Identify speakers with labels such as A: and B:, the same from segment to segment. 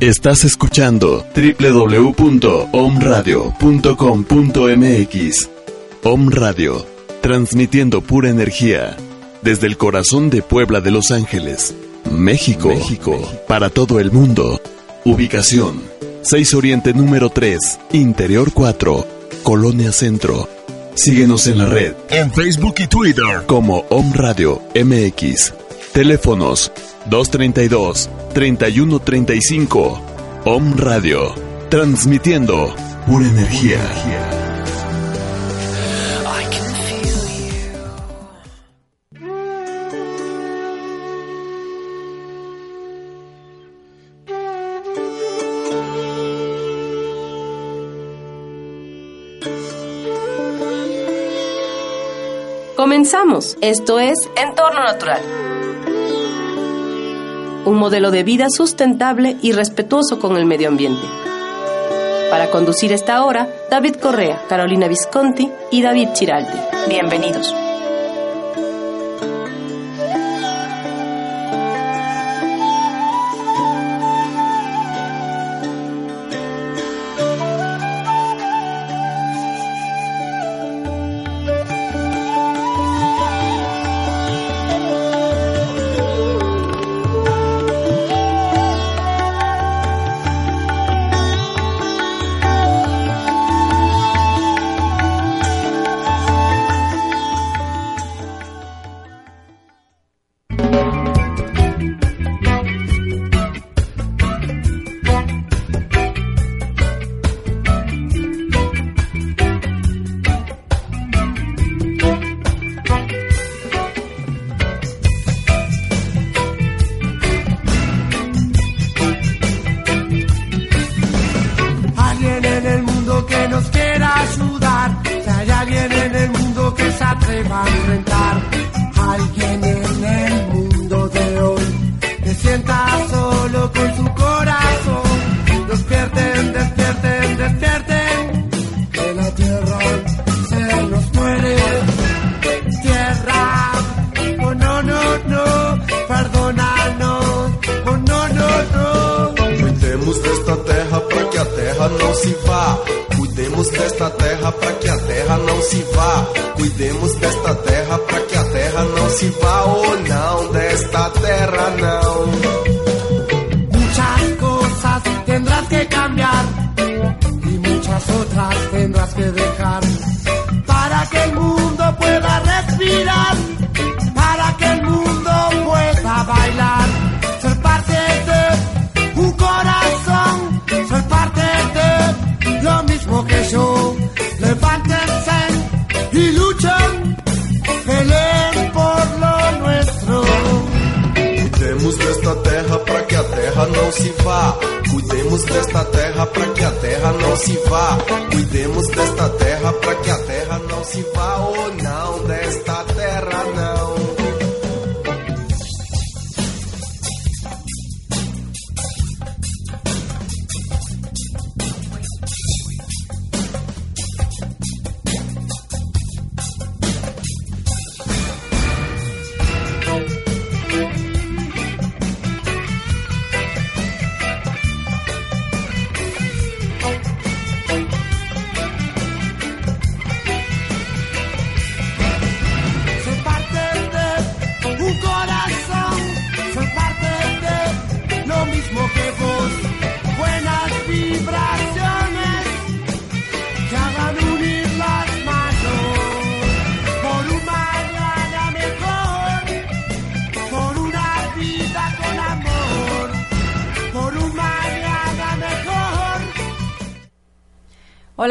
A: Estás escuchando www.omradio.com.mx. Om Radio, transmitiendo pura energía desde el corazón de Puebla de Los Ángeles, México, México, para todo el mundo. Ubicación: 6 Oriente número 3, Interior 4, Colonia Centro. Síguenos en la red, en Facebook y Twitter como Om Radio MX. Teléfonos 232 3135 Om Radio, transmitiendo pura energía.
B: Comenzamos. Esto es Entorno Natural. Un modelo de vida sustentable y respetuoso con el medio ambiente. Para conducir esta hora, David Correa, Carolina Visconti y David Chiraldi. Bienvenidos.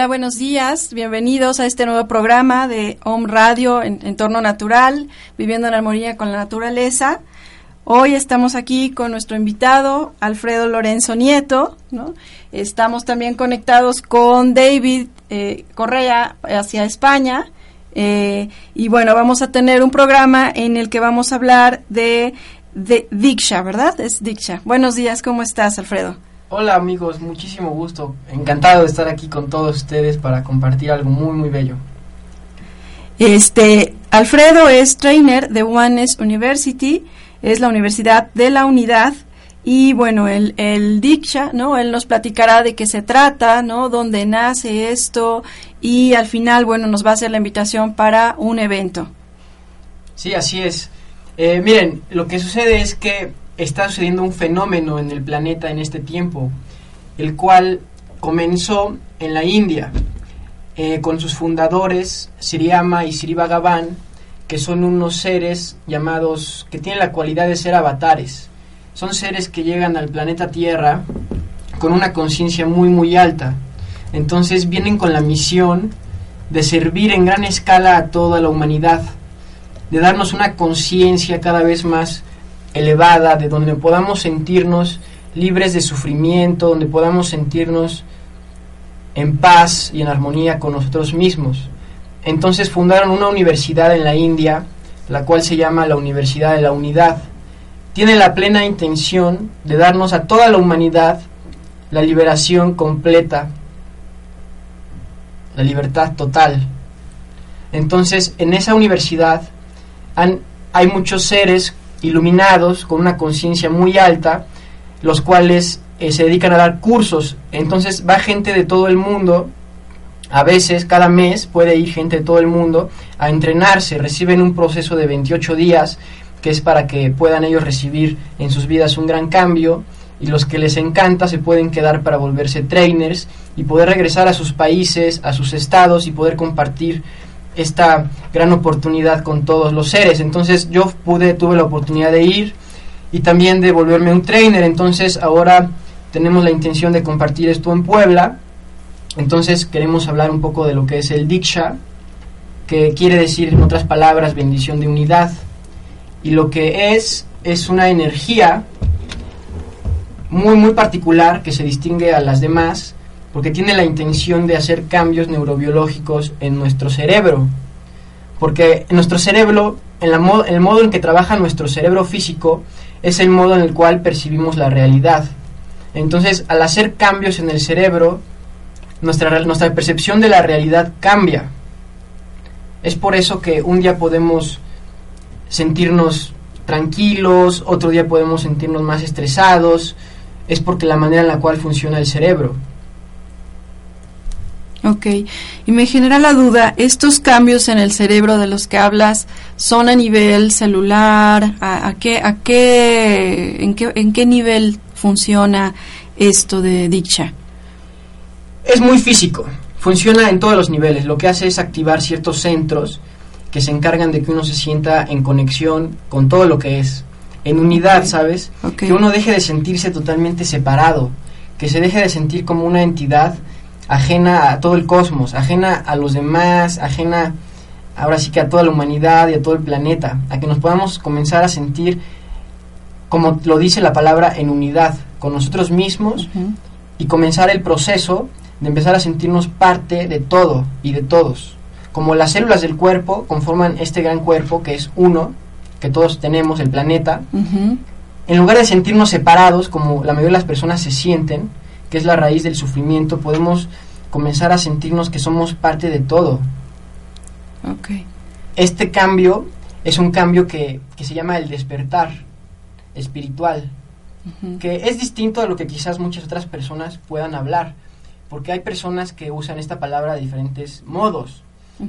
C: Buenos días. Bienvenidos a este nuevo programa de Home Radio en Entorno Natural, viviendo en armonía con la naturaleza. Hoy estamos aquí con nuestro invitado, Alfredo Lorenzo Nieto. ¿no? Estamos también conectados con David eh, Correa hacia España. Eh, y bueno, vamos a tener un programa en el que vamos a hablar de, de Diksha, ¿verdad? Es Diksha. Buenos días, ¿cómo estás, Alfredo?
D: Hola amigos, muchísimo gusto. Encantado de estar aquí con todos ustedes para compartir algo muy muy bello.
C: Este, Alfredo es trainer de Oneness University, es la Universidad de la Unidad Y bueno, el, el Diksha, ¿no? Él nos platicará de qué se trata, ¿no? Dónde nace esto y al final, bueno, nos va a hacer la invitación para un evento.
D: Sí, así es. Eh, miren, lo que sucede es que está sucediendo un fenómeno en el planeta en este tiempo, el cual comenzó en la India eh, con sus fundadores Siriyama y Sri Bhagavan, que son unos seres llamados que tienen la cualidad de ser avatares son seres que llegan al planeta Tierra con una conciencia muy muy alta. Entonces vienen con la misión de servir en gran escala a toda la humanidad, de darnos una conciencia cada vez más elevada, de donde podamos sentirnos libres de sufrimiento, donde podamos sentirnos en paz y en armonía con nosotros mismos. Entonces fundaron una universidad en la India, la cual se llama la Universidad de la Unidad tiene la plena intención de darnos a toda la humanidad la liberación completa, la libertad total. Entonces, en esa universidad hay muchos seres iluminados con una conciencia muy alta, los cuales eh, se dedican a dar cursos. Entonces va gente de todo el mundo, a veces cada mes puede ir gente de todo el mundo a entrenarse, reciben un proceso de 28 días que es para que puedan ellos recibir en sus vidas un gran cambio. Y los que les encanta se pueden quedar para volverse trainers y poder regresar a sus países, a sus estados y poder compartir esta gran oportunidad con todos los seres. Entonces yo pude, tuve la oportunidad de ir y también de volverme un trainer. Entonces ahora tenemos la intención de compartir esto en Puebla. Entonces queremos hablar un poco de lo que es el Diksha, que quiere decir en otras palabras bendición de unidad y lo que es es una energía muy muy particular que se distingue a las demás porque tiene la intención de hacer cambios neurobiológicos en nuestro cerebro. Porque en nuestro cerebro, el modo en que trabaja nuestro cerebro físico, es el modo en el cual percibimos la realidad. Entonces, al hacer cambios en el cerebro, nuestra percepción de la realidad cambia. Es por eso que un día podemos sentirnos tranquilos, otro día podemos sentirnos más estresados, es porque la manera en la cual funciona el cerebro.
C: Ok, y me genera la duda, ¿estos cambios en el cerebro de los que hablas son a nivel celular? ¿A, qué, a qué, en, qué, en qué nivel funciona esto de dicha?
D: Es muy físico, funciona en todos los niveles, lo que hace es activar ciertos centros que se encargan de que uno se sienta en conexión con todo lo que es, en unidad, ¿sabes? Que uno deje de sentirse totalmente separado, que se deje de sentir como una entidad ajena a todo el cosmos, ajena a los demás, ajena ahora sí que a toda la humanidad y a todo el planeta, a que nos podamos comenzar a sentir, como lo dice la palabra, en unidad con nosotros mismos y comenzar el proceso de empezar a sentirnos parte de todo y de todos. Como las células del cuerpo conforman este gran cuerpo que es uno, que todos tenemos, el planeta, en lugar de sentirnos separados, como la mayoría de las personas se sienten, que es la raíz del sufrimiento, podemos comenzar a sentirnos que somos parte de todo. Este cambio es un cambio que, que, se llama el despertar espiritual, que es distinto a lo que quizás muchas otras personas puedan hablar, porque hay personas que usan esta palabra de diferentes modos.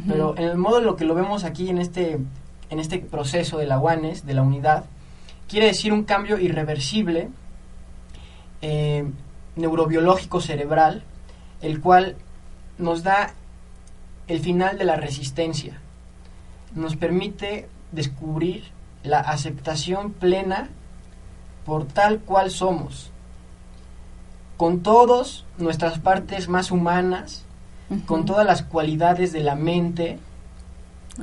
D: Pero en el modo lo que lo vemos aquí en este, en este proceso de la UANES, de la unidad, quiere decir un cambio irreversible eh, neurobiológico cerebral, el cual nos da el final de la resistencia. Nos permite descubrir la aceptación plena por tal cual somos, con todas nuestras partes más humanas, con todas las cualidades de la mente,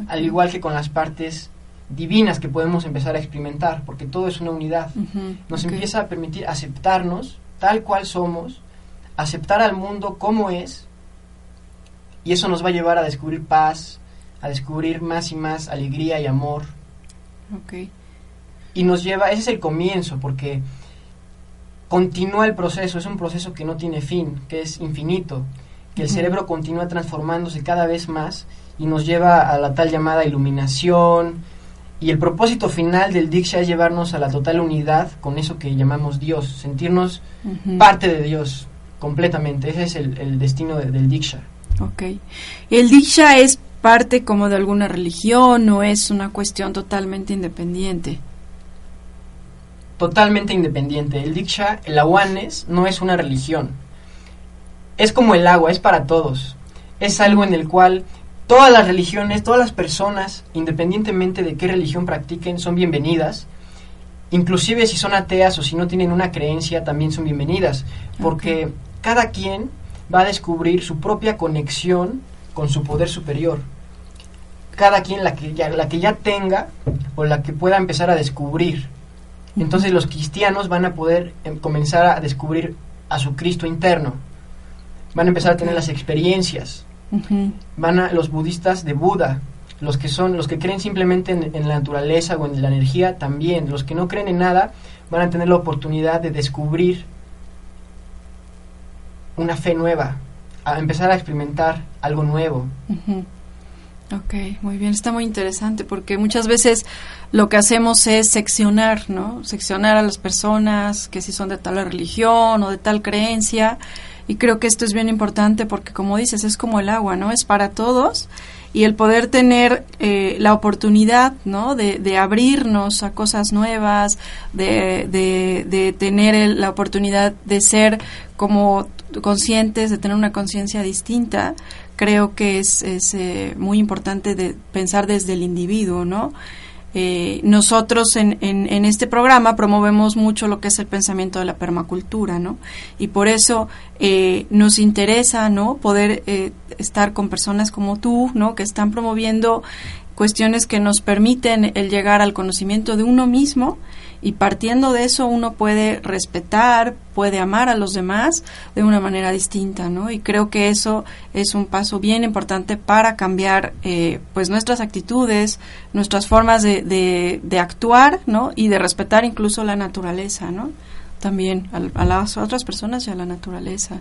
D: al igual que con las partes divinas que podemos empezar a experimentar, porque todo es una unidad. Nos empieza a permitir aceptarnos tal cual somos, aceptar al mundo como es, y eso nos va a llevar a descubrir paz, a descubrir más y más alegría y amor. Y nos lleva, ese es el comienzo, porque continúa el proceso, es un proceso que no tiene fin, que es infinito que el cerebro continúa transformándose cada vez más y nos lleva a la tal llamada iluminación Y el propósito final del Diksha es llevarnos a la total unidad con eso que llamamos Dios, sentirnos parte de Dios completamente. Ese es el, el destino de- del Diksha.
C: Ok. ¿El Diksha es parte como de alguna religión o es una cuestión totalmente independiente?
D: Totalmente independiente. El Diksha, el awareness, no es una religión. Es como el agua, es para todos. Es algo en el cual todas las religiones, todas las personas, independientemente de qué religión practiquen, son bienvenidas. Inclusive si son ateas o si no tienen una creencia, también son bienvenidas. Porque cada quien va a descubrir su propia conexión con su poder superior. Cada quien la que ya, la que ya tenga o la que pueda empezar a descubrir. Entonces los cristianos van a poder em, comenzar a descubrir a su Cristo interno. Van a empezar a tener las experiencias. Van a los budistas de Buda, los que son los que creen simplemente en, en la naturaleza o en la energía también. Los que no creen en nada van a tener la oportunidad de descubrir una fe nueva, a empezar a experimentar algo nuevo.
C: Ujú. Ok, muy bien, está muy interesante porque muchas veces lo que hacemos es seccionar, ¿no? Seccionar a las personas que si son de tal religión o de tal creencia y creo que esto es bien importante porque como dices es como el agua, ¿no? Es para todos y el poder tener eh, la oportunidad, ¿no? De, de abrirnos a cosas nuevas, de, de, de tener el- la oportunidad de ser como conscientes, de tener una conciencia distinta, creo que es, es eh, muy importante de pensar desde el individuo, ¿no? Eh, nosotros en, en, en este programa promovemos mucho lo que es el pensamiento de la permacultura, ¿no? Y por eso eh, nos interesa, ¿no? Poder eh, estar con personas como tú, ¿no? Que están promoviendo cuestiones que nos permiten el llegar al conocimiento de uno mismo y partiendo de eso uno puede respetar, puede amar a los demás de una manera distinta, ¿no? Y creo que eso es un paso bien importante para cambiar, eh, pues, nuestras actitudes, nuestras formas de, de, actuar, ¿no? Y de respetar incluso la naturaleza, ¿no? También a, a las otras personas y a la naturaleza.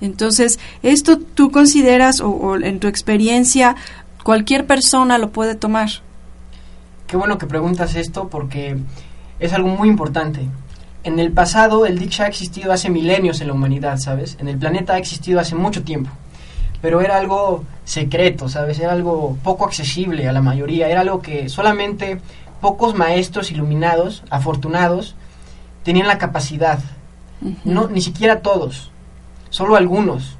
C: Entonces, esto tú consideras, o, o en tu experiencia, cualquier persona lo puede tomar.
D: Qué bueno que preguntas esto porque es algo muy importante. En el pasado el Diksha ha existido hace milenios en la humanidad, ¿sabes? En el planeta ha existido hace mucho tiempo. Pero era algo secreto, ¿sabes? Era algo poco accesible a la mayoría. Era algo que solamente pocos maestros iluminados, afortunados, tenían la capacidad. No, ni siquiera todos. Solo algunos.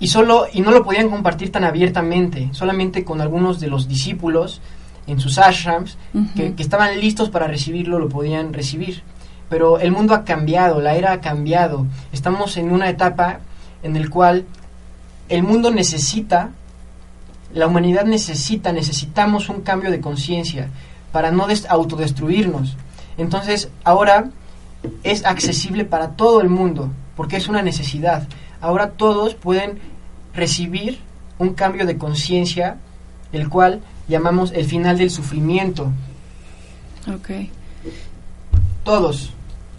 D: Y, solo, y no lo podían compartir tan abiertamente, solamente con algunos de los discípulos en sus ashrams que, que estaban listos para recibirlo, lo podían recibir. Pero el mundo ha cambiado, la era ha cambiado. Estamos en una etapa en el cual el mundo necesita, la humanidad necesita, necesitamos un cambio de conciencia para no des- autodestruirnos. Entonces, ahora es accesible para todo el mundo, porque es una necesidad. Ahora todos pueden recibir un cambio de conciencia, el cual llamamos el final del sufrimiento.
C: Ok,
D: Todos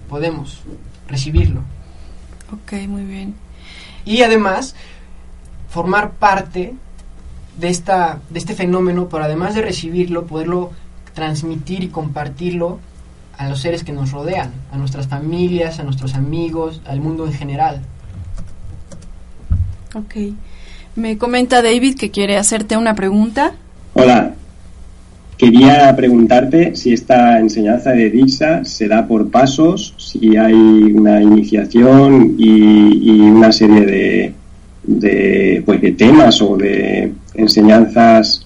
D: podemos recibirlo.
C: ok, muy bien.
D: Y además, formar parte de, esta, de este fenómeno, pero además de recibirlo, poderlo transmitir y compartirlo a los seres que nos rodean, a nuestras familias, a nuestros amigos, al mundo en general.
C: Ok. Me comenta David que quiere hacerte una pregunta.
E: Hola, quería preguntarte si esta enseñanza de Dixa se da por pasos, si hay una iniciación y, y una serie de, de, pues de temas o de enseñanzas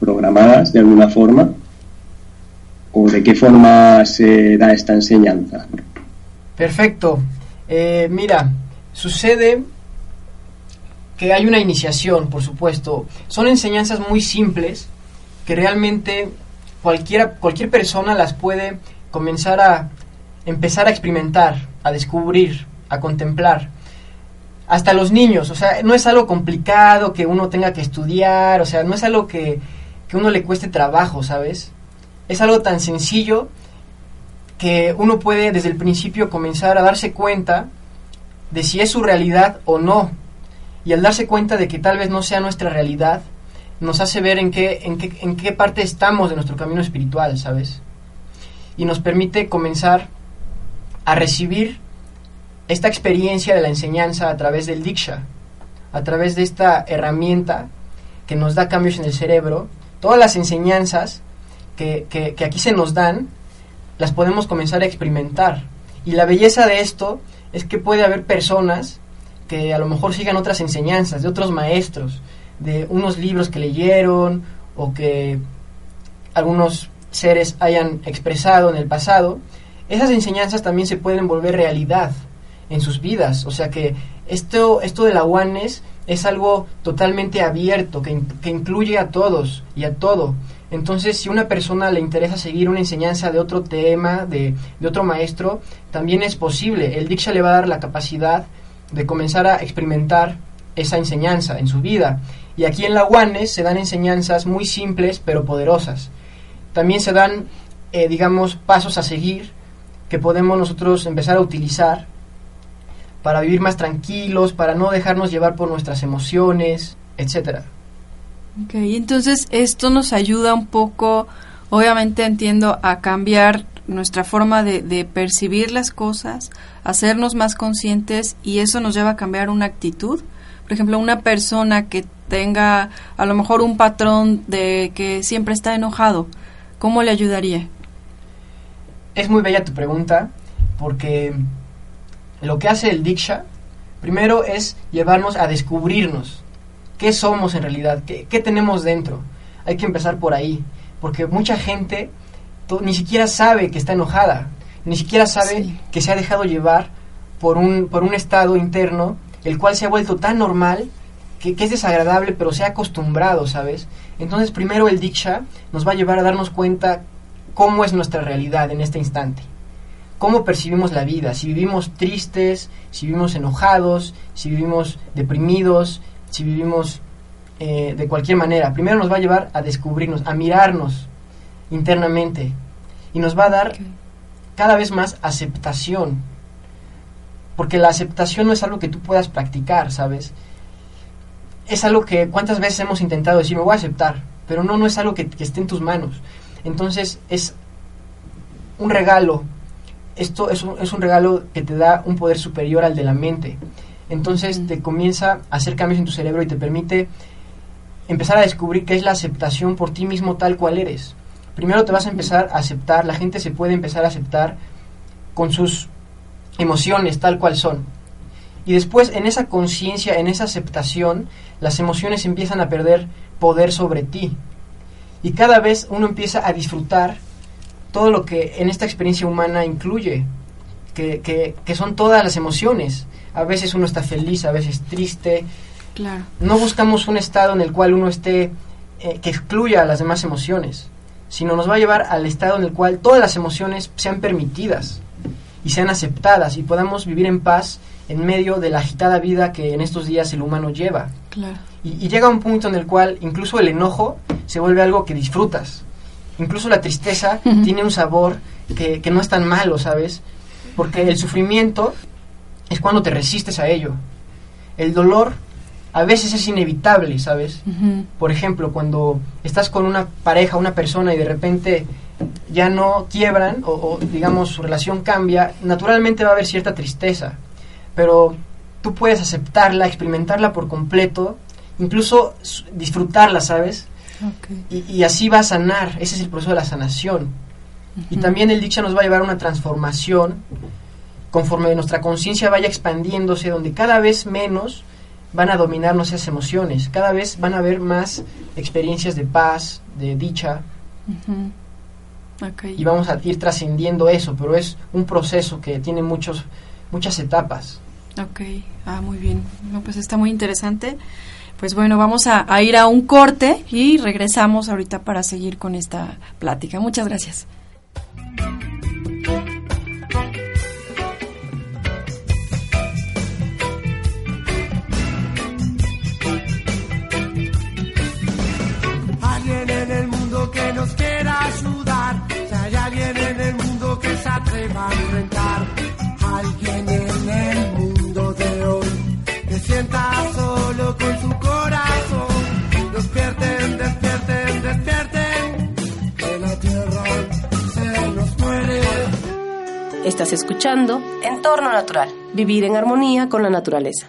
E: programadas de alguna forma, o de qué forma se da esta enseñanza.
D: Perfecto. Eh, mira, sucede que hay una iniciación, por supuesto. Son enseñanzas muy simples que realmente cualquiera, cualquier persona las puede comenzar a empezar a experimentar, a descubrir, a contemplar. Hasta los niños, o sea, no es algo complicado que uno tenga que estudiar, o sea, no es algo que, que uno le cueste trabajo, ¿sabes? Es algo tan sencillo que uno puede desde el principio comenzar a darse cuenta de si es su realidad o no. Y al darse cuenta de que tal vez no sea nuestra realidad, nos hace ver en qué, en qué, en qué parte estamos de nuestro camino espiritual, ¿sabes? Y nos permite comenzar a recibir esta experiencia de la enseñanza a través del Diksha, a través de esta herramienta que nos da cambios en el cerebro. Todas las enseñanzas que, que, que aquí se nos dan, las podemos comenzar a experimentar. Y la belleza de esto es que puede haber personas que a lo mejor sigan otras enseñanzas de otros maestros, de unos libros que leyeron o que algunos seres hayan expresado en el pasado, esas enseñanzas también se pueden volver realidad en sus vidas. O sea que esto, esto de la oneness es algo totalmente abierto, que, que incluye a todos y a todo. Entonces, si una persona le interesa seguir una enseñanza de otro tema, de, de, otro maestro, también es posible. El Diksha le va a dar la capacidad de comenzar a experimentar esa enseñanza en su vida. Y aquí en la UANES se dan enseñanzas muy simples pero poderosas. También se dan, eh, digamos, pasos a seguir que podemos nosotros empezar a utilizar para vivir más tranquilos, para no dejarnos llevar por nuestras emociones, etcétera.
C: Ok, entonces esto nos ayuda un poco, obviamente entiendo, a cambiar nuestra forma de, de, percibir las cosas, hacernos más conscientes y eso nos lleva a cambiar una actitud. Por ejemplo, una persona que tenga a lo mejor un patrón de que siempre está enojado, ¿cómo le ayudaría?
D: Es muy bella tu pregunta porque lo que hace el Diksha primero es llevarnos a descubrirnos qué somos en realidad, qué, qué tenemos dentro. Hay que empezar por ahí, porque mucha gente ni siquiera sabe que está enojada, ni siquiera sabe sí. que se ha dejado llevar por un, por un estado interno, el cual se ha vuelto tan normal que, que, es desagradable, pero se ha acostumbrado, ¿sabes? Entonces primero el Diksha nos va a llevar a darnos cuenta cómo es nuestra realidad en este instante, cómo percibimos la vida, si vivimos tristes, si vivimos enojados, si vivimos deprimidos, si vivimos eh, de cualquier manera. Primero nos va a llevar a descubrirnos, a mirarnos internamente y nos va a dar okay. Cada vez más aceptación. Porque la aceptación no es algo que tú puedas practicar, ¿sabes? Es algo que cuántas veces hemos intentado decir, me voy a aceptar, pero no, no es algo que, que esté en tus manos. Entonces es un regalo. Esto es un, es un regalo que te da un poder superior al de la mente. Entonces mm. te comienza a hacer cambios en tu cerebro y te permite empezar a descubrir qué es la aceptación por ti mismo tal cual eres primero te vas a empezar a aceptar, la gente se puede empezar a aceptar con sus emociones tal cual son. Y después en esa conciencia, en esa aceptación, las emociones empiezan a perder poder sobre ti. Y cada vez uno empieza a disfrutar todo lo que en esta experiencia humana incluye, que, que, que son todas las emociones. A veces uno está feliz, a veces triste.
C: Claro.
D: No buscamos un estado en el cual uno esté, eh, que excluya a las demás emociones sino nos va a llevar al estado en el cual todas las emociones sean permitidas y sean aceptadas y podamos vivir en paz en medio de la agitada vida que en estos días el humano lleva.
C: Claro.
D: Y, y, llega un punto en el cual incluso el enojo se vuelve algo que disfrutas. Incluso la tristeza uh -huh. tiene un sabor que, que no es tan malo, ¿sabes? Porque el sufrimiento es cuando te resistes a ello. El dolor a veces es inevitable, ¿sabes?
C: Uh -huh.
D: Por ejemplo, cuando estás con una pareja, una persona y de repente ya no quiebran o, o, digamos su relación cambia, naturalmente va a haber cierta tristeza, pero tú puedes aceptarla, experimentarla por completo, incluso disfrutarla, ¿sabes?
C: Okay.
D: Y, y, así va a sanar, ese es el proceso de la sanación. Uh -huh. Y también el Diksha nos va a llevar a una transformación conforme nuestra conciencia vaya expandiéndose, donde cada vez menos van a dominarnos esas emociones. Cada vez van a haber más experiencias de paz, de dicha.
C: Uh -huh. okay.
D: Y vamos a ir trascendiendo eso, pero es un proceso que tiene muchos, muchas etapas.
C: Ok, ah, muy bien. No, pues está muy interesante. Pues bueno, vamos a, a ir a un corte y regresamos ahorita para seguir con esta plática. Muchas gracias.
F: nos quiera ayudar, si hay alguien en el mundo que se atreva a enfrentar, alguien en el mundo de hoy, que sienta solo con su corazón, despierten, despierten, despierten, que la tierra se nos muere. Estás escuchando Entorno Natural, vivir en armonía con la naturaleza.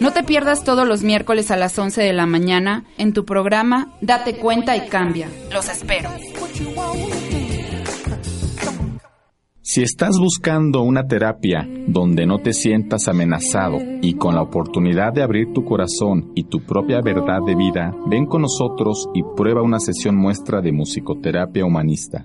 G: No te pierdas todos los miércoles a las 11 de la mañana en tu programa Date cuenta y cambia. Los espero.
H: Si estás buscando una terapia donde no te sientas amenazado y con la oportunidad de abrir tu corazón y tu propia verdad de vida, ven con nosotros y prueba una sesión muestra de musicoterapia humanista.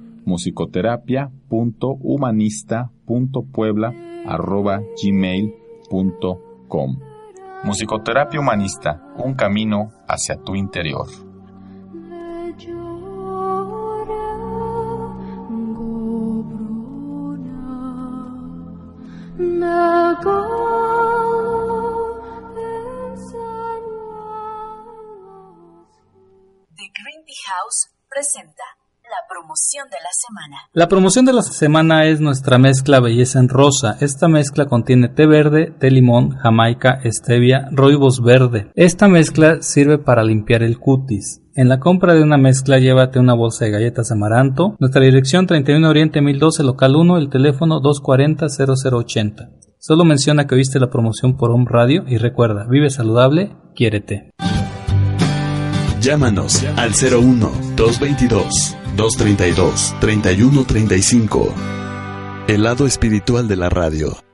H: musicoterapia.humanista.puebla.gmail.com Musicoterapia Humanista, un camino hacia tu interior.
I: The Green House presenta la promoción de la semana.
J: La promoción de la semana es nuestra mezcla Belleza en Rosa. Esta mezcla contiene té verde, té limón, jamaica, stevia, roibos verde. Esta mezcla sirve para limpiar el cutis. En la compra de una mezcla llévate una bolsa de galletas amaranto. Nuestra dirección 31 Oriente 1012 local 1, el teléfono 240 0080. Solo menciona que oíste la promoción por Home Radio y recuerda, vive saludable, quiérete.
B: Llámanos al 01 222 232 3135. El lado espiritual de la radio.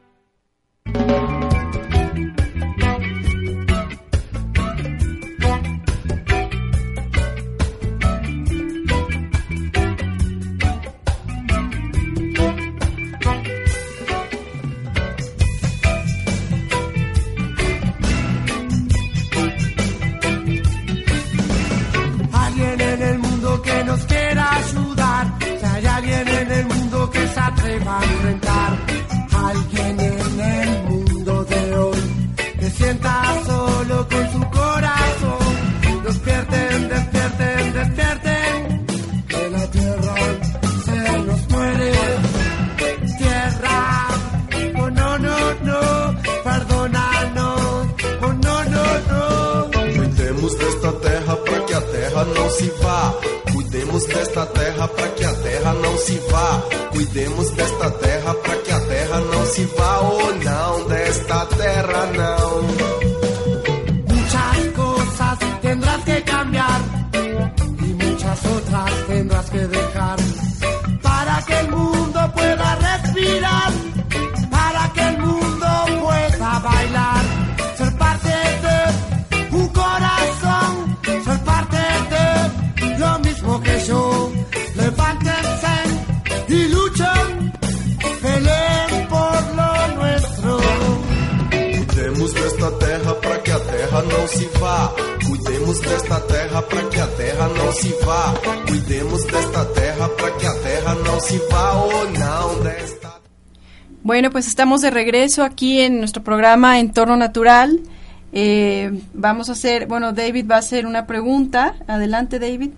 C: Pues estamos de regreso aquí en nuestro programa Entorno Natural. Eh, vamos a hacer, bueno, David va a hacer una pregunta. Adelante, David.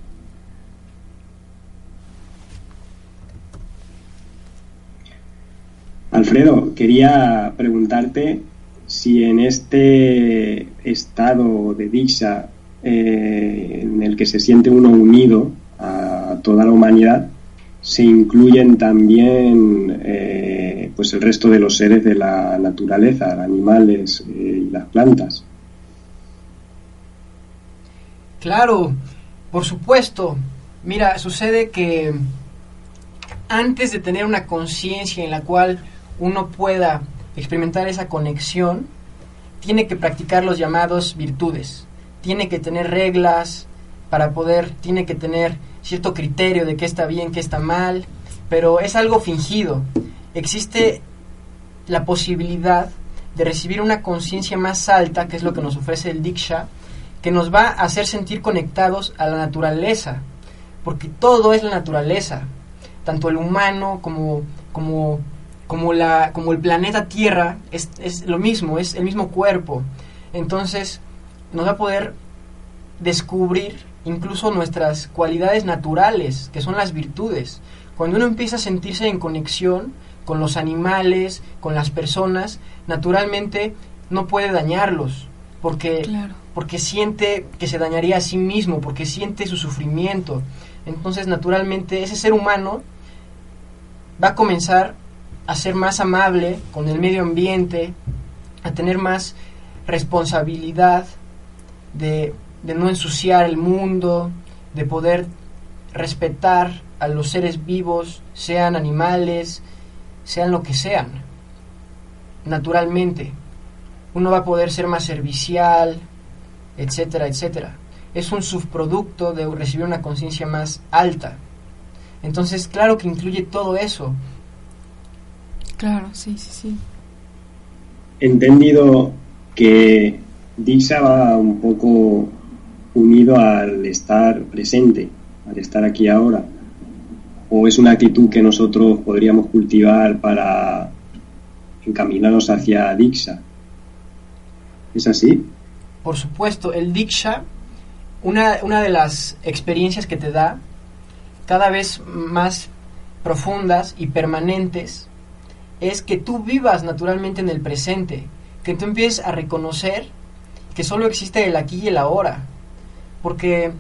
E: Alfredo, quería preguntarte si en este estado de dicha eh, en el que se siente uno unido a toda la humanidad, se incluyen también eh, pues el resto de los seres de la naturaleza, animales eh, y las plantas.
D: Claro, por supuesto. Mira, sucede que antes de tener una conciencia en la cual uno pueda experimentar esa conexión, tiene que practicar los llamados virtudes, tiene que tener reglas para poder, tiene que tener cierto criterio de qué está bien, qué está mal, pero es algo fingido. Existe la posibilidad de recibir una conciencia más alta, que es lo que nos ofrece el Diksha, que nos va a hacer sentir conectados a la naturaleza, porque todo es la naturaleza, tanto el humano como, como, como, la, como el planeta Tierra es, es lo mismo, es el mismo cuerpo. Entonces nos va a poder descubrir incluso nuestras cualidades naturales, que son las virtudes. Cuando uno empieza a sentirse en conexión con los animales, con las personas, naturalmente no puede dañarlos, porque, porque siente que se dañaría a sí mismo, porque siente su sufrimiento. Entonces, naturalmente, ese ser humano va a comenzar a ser más amable con el medio ambiente, a tener más responsabilidad de, de no ensuciar el mundo, de poder respetar a los seres vivos, sean animales, sean lo que sean. Naturalmente, uno va a poder ser más servicial, etcétera, etcétera. Es un subproducto de recibir una conciencia más alta. Entonces, claro que incluye todo eso.
C: Claro, sí, sí, sí.
E: Entendido que Dixa va un poco unido al estar presente, al estar aquí ahora. ¿O es una actitud que nosotros podríamos cultivar para encaminarnos hacia Dixa? ¿Es así?
D: Por supuesto, el Diksha, una, una de las experiencias que te da, cada vez más profundas y permanentes, es que tú vivas naturalmente en el presente, que tú empieces a reconocer que solo existe el aquí y el ahora, porque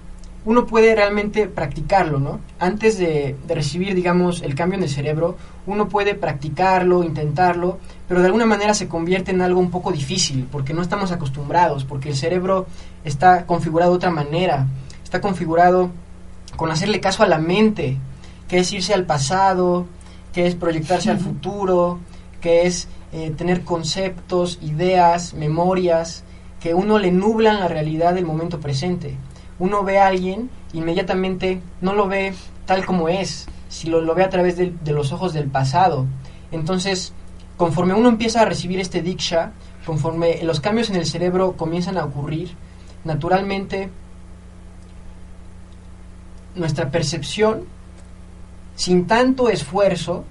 D: uno puede realmente practicarlo, ¿no? Antes de, de, recibir, digamos, el cambio en el cerebro, uno puede practicarlo, intentarlo, pero de alguna manera se convierte en algo un poco difícil, porque no estamos acostumbrados, porque el cerebro está configurado de otra manera, está configurado con hacerle caso a la mente, que es irse al pasado, que es proyectarse al futuro, que es eh, tener conceptos, ideas, memorias, que uno le nublan la realidad del momento presente uno ve a alguien, inmediatamente no lo ve tal como es, si lo, ve a través de, de, los ojos del pasado. Entonces, conforme uno empieza a recibir este diksha, conforme los cambios en el cerebro comienzan a ocurrir, naturalmente nuestra percepción, sin tanto esfuerzo,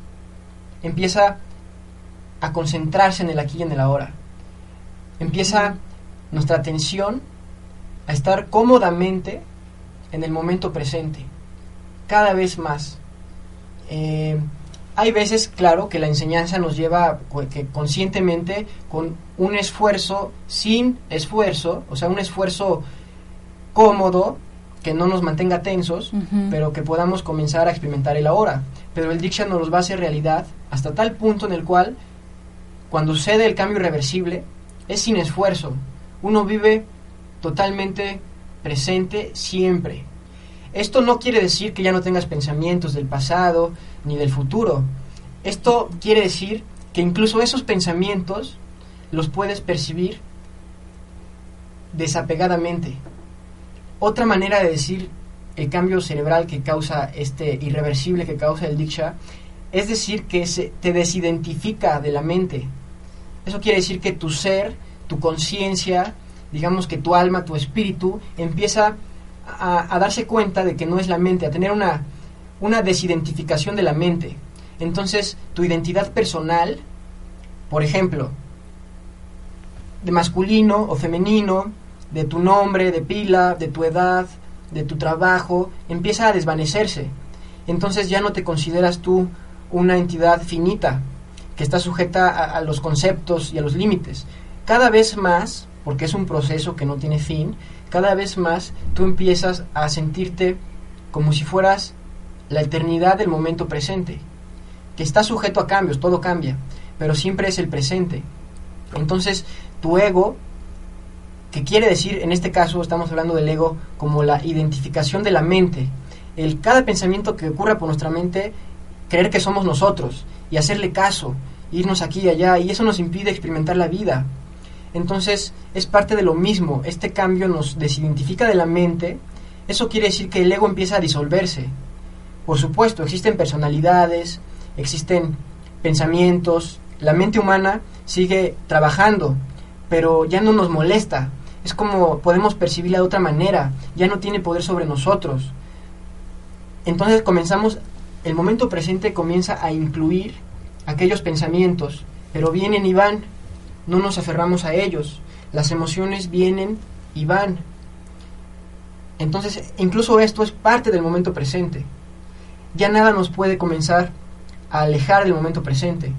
D: empieza a concentrarse en el aquí y en el ahora. Empieza nuestra atención a estar cómodamente en el momento presente, cada vez más. Eh, hay veces, claro, que la enseñanza nos lleva que conscientemente, con un esfuerzo, sin esfuerzo, o sea, un esfuerzo cómodo, que no nos mantenga tensos, uh -huh. pero que podamos comenzar a experimentar el ahora. Pero el Diksha nos los va a hacer realidad hasta tal punto en el cual, cuando sucede el cambio irreversible, es sin esfuerzo. Uno vive totalmente presente siempre. Esto no quiere decir que ya no tengas pensamientos del pasado ni del futuro. Esto quiere decir que incluso esos pensamientos los puedes percibir desapegadamente. Otra manera de decir el cambio cerebral que causa este irreversible que causa el diksha es decir que se te desidentifica de la mente. Eso quiere decir que tu ser, tu conciencia, digamos que tu alma, tu espíritu, empieza a, darse cuenta de que no es la mente, a tener una, una desidentificación de la mente. Entonces, tu identidad personal, por ejemplo, de masculino o femenino, de tu nombre, de pila, de tu edad, de tu trabajo, empieza a desvanecerse. Entonces ya no te consideras tú una entidad finita, que está sujeta a los conceptos y a los límites. Cada vez más porque es un proceso que no tiene fin, cada vez más tú empiezas a sentirte como si fueras la eternidad del momento presente, que está sujeto a cambios, todo cambia, pero siempre es el presente. Entonces, tu ego, que quiere decir, en este caso estamos hablando del ego como la identificación de la mente, el cada pensamiento que ocurra por nuestra mente creer que somos nosotros y hacerle caso, irnos aquí y allá, y eso nos impide experimentar la vida. Entonces es parte de lo mismo, este cambio nos desidentifica de la mente, eso quiere decir que el ego empieza a disolverse. Por supuesto, existen personalidades, existen pensamientos, la mente humana sigue trabajando, pero ya no nos molesta, es como podemos percibirla de otra manera, ya no tiene poder sobre nosotros. Entonces comenzamos, el momento presente comienza a incluir aquellos pensamientos, pero vienen y van, no nos aferramos a ellos, las emociones vienen y van. Entonces, incluso esto es parte del momento presente. Ya nada nos puede comenzar a alejar del momento presente.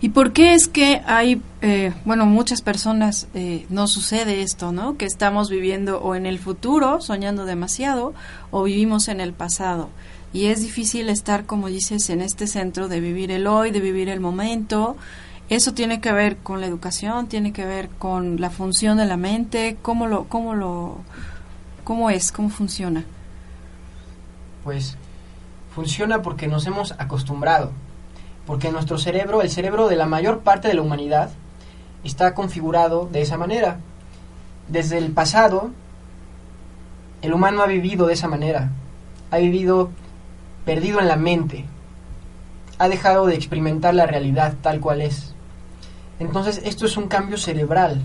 C: ¿Y por qué es que hay, eh, bueno, muchas personas eh, no sucede esto, ¿no? Que estamos viviendo o en el futuro, soñando demasiado, o vivimos en el pasado. Y es difícil estar, como dices, en este centro de vivir el hoy, de vivir el momento. Eso tiene que ver con la educación, tiene que ver con la función de la mente, cómo lo, cómo lo, cómo es, cómo funciona.
D: Pues funciona porque nos hemos acostumbrado porque nuestro cerebro, el cerebro de la mayor parte de la humanidad, está configurado de esa manera. Desde el pasado, el humano ha vivido de esa manera, ha vivido perdido en la mente, ha dejado de experimentar la realidad tal cual es. Entonces esto es un cambio cerebral,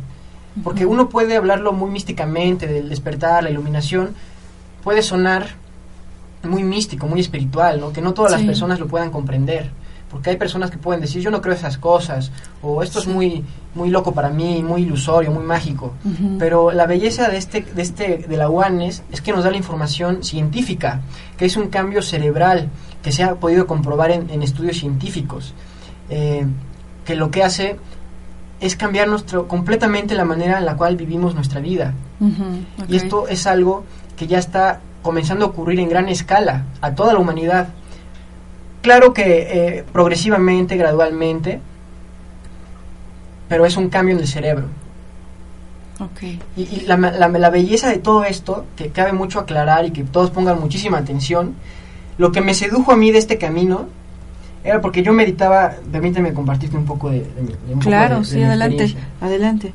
D: porque uno puede hablarlo muy místicamente del despertar, la iluminación, puede sonar muy místico, muy espiritual, ¿no? que no todas las personas lo puedan comprender porque hay personas que pueden decir yo no creo esas cosas o esto es muy muy loco para mí muy ilusorio muy mágico. Pero la belleza de este de este de la UANES es que nos da la información científica que es un cambio cerebral que se ha podido comprobar en, estudios científicos. Eh, que lo que hace es cambiar nuestro completamente la manera en la cual vivimos nuestra vida. Y esto es algo que ya está comenzando a ocurrir en gran escala a toda la humanidad. Claro que eh, progresivamente, gradualmente, pero es un cambio en el cerebro.
C: Okay.
D: Y, la, la, belleza de todo esto, que cabe mucho aclarar y que todos pongan muchísima atención, lo que me sedujo a mí de este camino era porque yo meditaba, permíteme compartirte un poco de, de,
C: Claro, sí, adelante, adelante.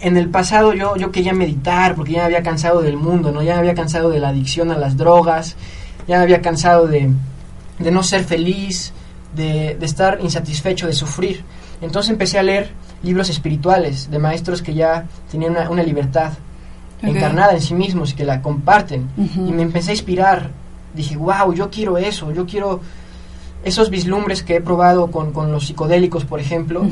D: En el pasado yo, yo quería meditar porque ya me había cansado del mundo, ¿no? Ya me había cansado de la adicción a las drogas, ya me había cansado de, de no ser feliz, de, estar insatisfecho, de sufrir. Entonces empecé a leer libros espirituales de maestros que ya tenían una, libertad encarnada en sí mismos y que la comparten. Y me empecé a inspirar. Dije, wow, yo quiero eso, yo quiero esos vislumbres que he probado con, los psicodélicos, por ejemplo,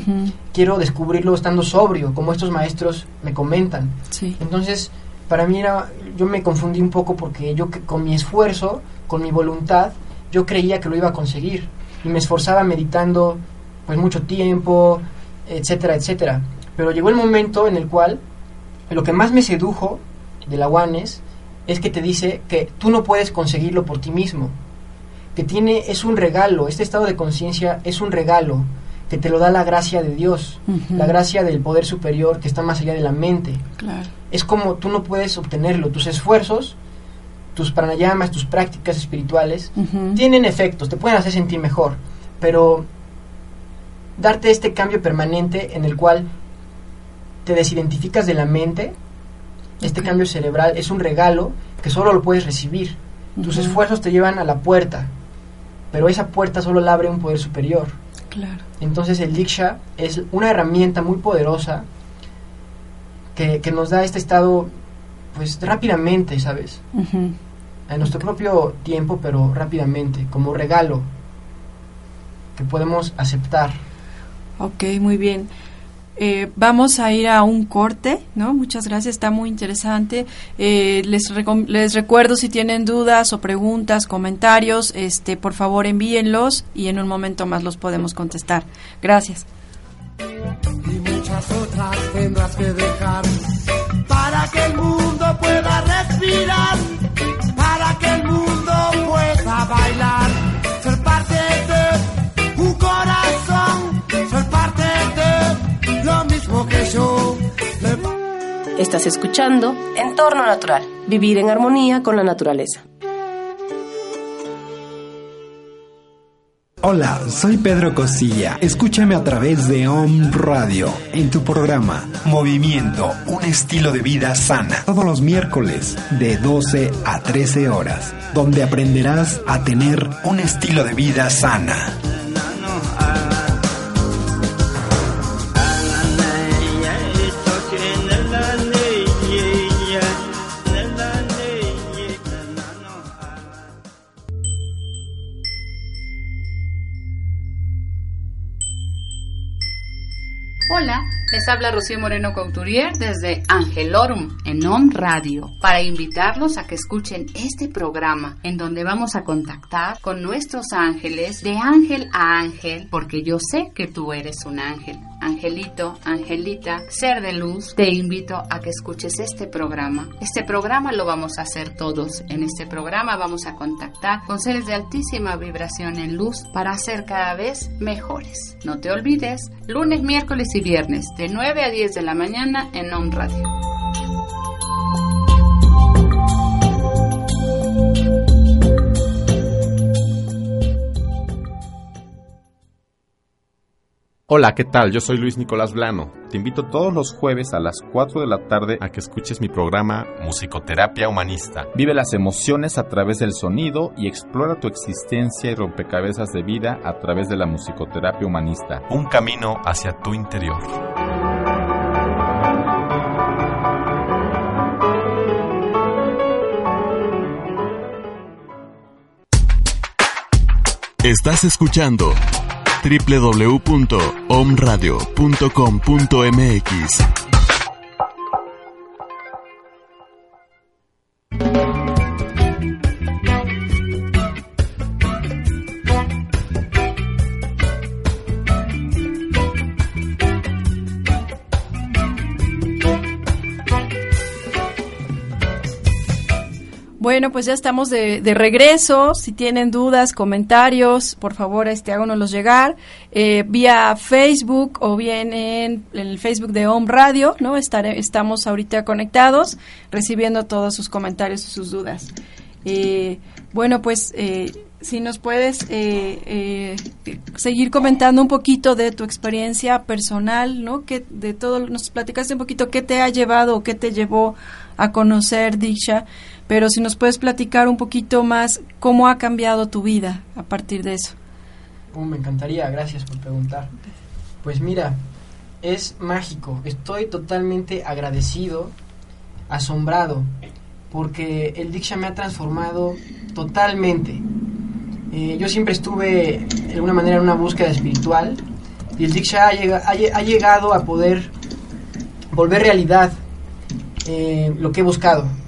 D: quiero descubrirlo estando sobrio, como estos maestros me comentan. Entonces, para mí era, yo me confundí un poco porque yo con mi esfuerzo, con mi voluntad, yo creía que lo iba a conseguir y me esforzaba meditando pues mucho tiempo, etcétera, etcétera. Pero llegó el momento en el cual lo que más me sedujo de la UANES es que te dice que tú no puedes conseguirlo por ti mismo, que tiene es un regalo, este estado de conciencia es un regalo que te lo da la gracia de Dios, la gracia del poder superior que está más allá de la mente. Es como tú no puedes obtenerlo, tus esfuerzos tus pranayamas, tus prácticas espirituales, tienen efectos, te pueden hacer sentir mejor, pero darte este cambio permanente en el cual te desidentificas de la mente, este cambio cerebral es un regalo que solo lo puedes recibir. Tus esfuerzos te llevan a la puerta, pero esa puerta solo la abre un poder superior.
C: Claro.
D: Entonces el Diksha es una herramienta muy poderosa que, que nos da este estado pues rápidamente, ¿sabes? En nuestro propio tiempo, pero rápidamente, como regalo que podemos aceptar.
C: Ok, muy bien. Eh, vamos a ir a un corte, ¿no? Muchas gracias, está muy interesante. Eh, les, recuerdo si tienen dudas o preguntas, comentarios, este, por favor envíenlos y en un momento más los podemos contestar. Gracias.
F: Y muchas otras tendrás que dejar para que el mundo pueda respirar,
B: Estás escuchando Entorno Natural, vivir en armonía con la naturaleza.
K: Hola, soy Pedro Cosilla. Escúchame a través de Om Radio en tu programa Movimiento, un estilo de vida sana. Todos los miércoles de 12 a 13 horas, donde aprenderás a tener un estilo de vida sana.
L: Hola, les habla Rocío Moreno Couturier desde Angelorum en On Radio para invitarlos a que escuchen este programa en donde vamos a contactar con nuestros ángeles de ángel a ángel porque yo sé que tú eres un ángel. Angelito, Angelita, ser de luz, te invito a que escuches este programa. Este programa lo vamos a hacer todos. En este programa vamos a contactar con seres de altísima vibración en luz para ser cada vez mejores. No te olvides, lunes, miércoles y viernes de 9 a 10 de la mañana en On Radio.
H: Hola, ¿qué tal? Yo soy Luis Nicolás Blano. Te invito todos los jueves a las 4 de la tarde a que escuches mi programa Musicoterapia Humanista. Vive las emociones a través del sonido y explora tu existencia y rompecabezas de vida a través de la musicoterapia humanista. Un camino hacia tu interior.
A: Estás escuchando www.omradio.com.mx
C: Bueno, pues ya estamos de, de, regreso. Si tienen dudas, comentarios, por favor, este, háganos llegar eh, vía Facebook o bien en, el Facebook de Home Radio, ¿no? Estaré, estamos ahorita conectados, recibiendo todos sus comentarios y sus dudas. Eh, bueno, pues eh, si nos puedes seguir comentando un poquito de tu experiencia personal, ¿no? Que de todo, nos platicaste un poquito qué te ha llevado o qué te llevó a conocer Diksha pero si nos puedes platicar un poquito más cómo ha cambiado tu vida a partir de eso.
D: Uh, me encantaría, gracias por preguntar. Pues mira, es mágico, estoy totalmente agradecido, asombrado, porque el Diksha me ha transformado totalmente. Eh, yo siempre estuve de alguna manera en una búsqueda espiritual y el Diksha ha, llegado a poder volver realidad eh, lo que he buscado